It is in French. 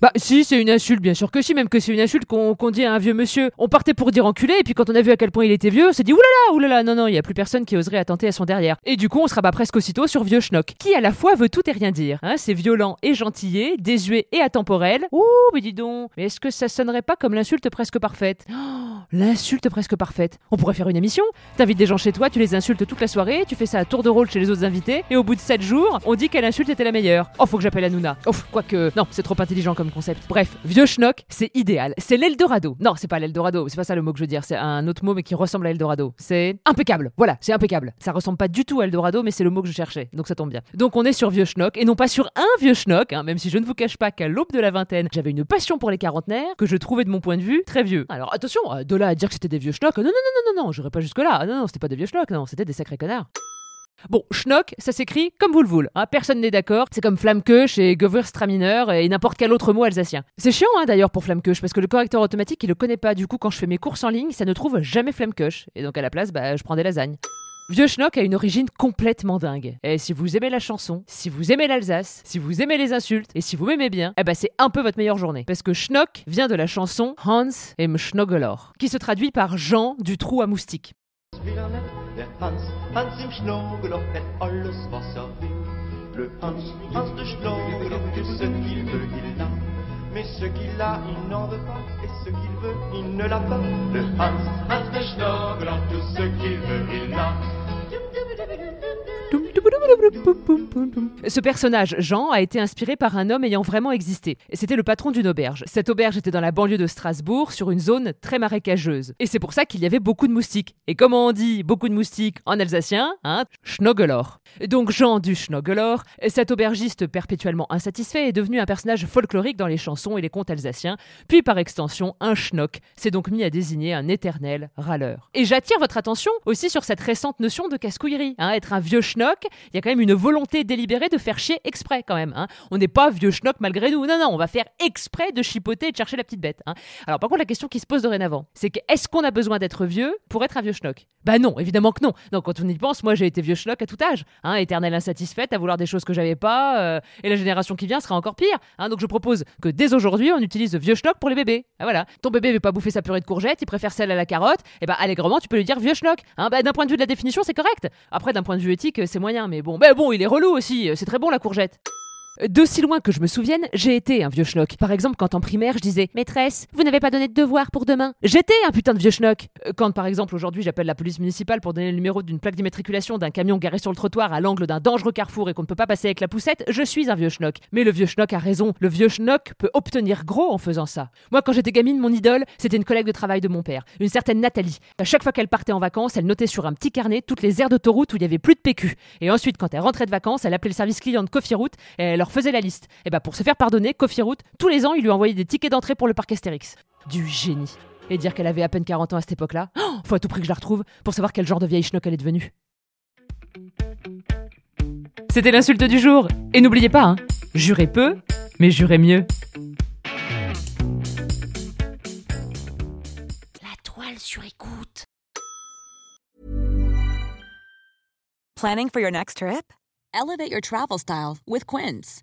Bah si, c'est une insulte, bien sûr que si, même que c'est une insulte qu'on dit à un vieux monsieur. On partait pour dire enculé, et puis quand on a vu à quel point il était vieux, on s'est dit oulala, oulala, non, non, il y a plus personne qui oserait attenter à son derrière. Et du coup, on se rabat presque aussitôt sur vieux schnock, qui à la fois veut tout et rien dire. Hein, c'est violent et gentillé, désuet et atemporel. Ouh, mais dis donc, mais est-ce que ça sonnerait pas comme l'insulte presque parfaite? Oh, L'insulte presque parfaite. On pourrait faire une émission. T'invites des gens chez toi, tu les insultes toute la soirée, tu fais ça à tour de rôle chez les autres invités, et au bout de 7 jours, on dit quelle insulte était la meilleure. Oh, faut que j'appelle Hanouna. Oh, quoique, non, c'est trop intelligent comme concept. Bref, vieux schnock, c'est idéal. C'est l'Eldorado. Non, c'est pas l'Eldorado, c'est pas ça le mot que je veux dire, c'est un autre mot mais qui ressemble à Eldorado. C'est impeccable. Voilà, c'est impeccable. Ça ressemble pas du tout à Eldorado, mais c'est le mot que je cherchais, donc ça tombe bien. Donc on est sur vieux schnock, et non pas sur un vieux schnock, hein, même si je ne vous cache pas qu'à l'aube de la vingtaine, j'avais une passion pour les quarantenaires, que je trouvais de mon point de vue très vieux. Alors attention, euh, à dire que c'était des vieux schnock, non, non, non, non, non, non, j'irai pas jusque-là. Non, non, c'était pas des vieux schnock, non, c'était des sacrés connards. Bon, schnock, ça s'écrit comme vous le voulez. Hein, personne n'est d'accord. C'est comme flammekuche et Gewürztraminer et n'importe quel autre mot alsacien. C'est chiant hein, d'ailleurs pour flammekuche parce que le correcteur automatique il le connaît pas. Du coup, quand je fais mes courses en ligne, ça ne trouve jamais flammekuche. Et donc à la place, bah, je prends des lasagnes. Vieux Schnock a une origine complètement dingue. Et si vous aimez la chanson, si vous aimez l'Alsace, si vous aimez les insultes, et si vous m'aimez bien, eh ben c'est un peu votre meilleure journée. Parce que Schnock vient de la chanson Hans im Schnoggelor, qui se traduit par Jean du trou à l'a. Ce personnage, Jean, a été inspiré par un homme ayant vraiment existé. C'était le patron d'une auberge. Cette auberge était dans la banlieue de Strasbourg, sur une zone très marécageuse. Et c'est pour ça qu'il y avait beaucoup de moustiques. Et comment on dit beaucoup de moustiques en alsacien Hein? Schnoggelor. Donc Jean du Schnoggelor, cet aubergiste perpétuellement insatisfait, est devenu un personnage folklorique dans les chansons et les contes alsaciens, puis par extension un schnock, s'est donc mis à désigner un éternel râleur. Et j'attire votre attention aussi sur cette récente notion de casse-couillerie. Hein, être un vieux schnock, il y a quand même une volonté délibérée de faire chier exprès quand même. Hein. On n'est pas vieux schnock malgré nous. Non, non, on va faire exprès de chipoter et de chercher la petite bête. Hein. Alors par contre, la question qui se pose dorénavant, c'est que est-ce qu'on a besoin d'être vieux pour être un vieux schnock? Bah non, évidemment que non. Donc quand on y pense, moi j'ai été vieux schnock à tout âge. Hein, éternel insatisfaite, à vouloir des choses que j'avais pas, euh, et la génération qui vient sera encore pire. Hein. Donc je propose que dès aujourd'hui, on utilise vieux schnock pour les bébés. Ah, voilà, ton bébé veut pas bouffer sa purée de courgettes, il préfère celle à la carotte, et bah allègrement, tu peux lui dire vieux schnock. Hein. Bah, d'un point de vue de la définition, c'est correct. Après, d'un point de vue éthique, c'est moyen, mais bon, bah bon, il est relou aussi. C'est très bon la courgette. D'aussi loin que je me souvienne, j'ai été un vieux schnock. Par exemple, quand en primaire, je disais Maîtresse, vous n'avez pas donné de devoir pour demain. J'étais un putain de vieux schnock. Euh, Quand par exemple, aujourd'hui, j'appelle la police municipale pour donner le numéro d'une plaque d'immatriculation d'un camion garé sur le trottoir à l'angle d'un dangereux carrefour et qu'on ne peut pas passer avec la poussette, je suis un vieux schnock. Mais le vieux schnock a raison. Le vieux schnock peut obtenir gros en faisant ça. Moi, quand j'étais gamine, mon idole, c'était une collègue de travail de mon père, une certaine Nathalie. À chaque fois qu'elle partait en vacances, elle notait sur un petit carnet toutes les aires d'autoroute où il y avait plus de PQ. Et ensuite, quand elle rentrait de vacances, elle appelait le service client de Coffee Route et faisait la liste. Et bah pour se faire pardonner, Coffee Route, tous les ans, il lui envoyait des tickets d'entrée pour le parc Astérix. Du génie. Et dire qu'elle avait à peine 40 ans à cette époque-là, oh, faut à tout prix que je la retrouve pour savoir quel genre de vieille schnock elle est devenue. C'était l'insulte du jour. Et n'oubliez pas, hein, jurez peu, mais jurez mieux. La toile sur écoute. Planning for your next trip? Elevate your travel style with Quince.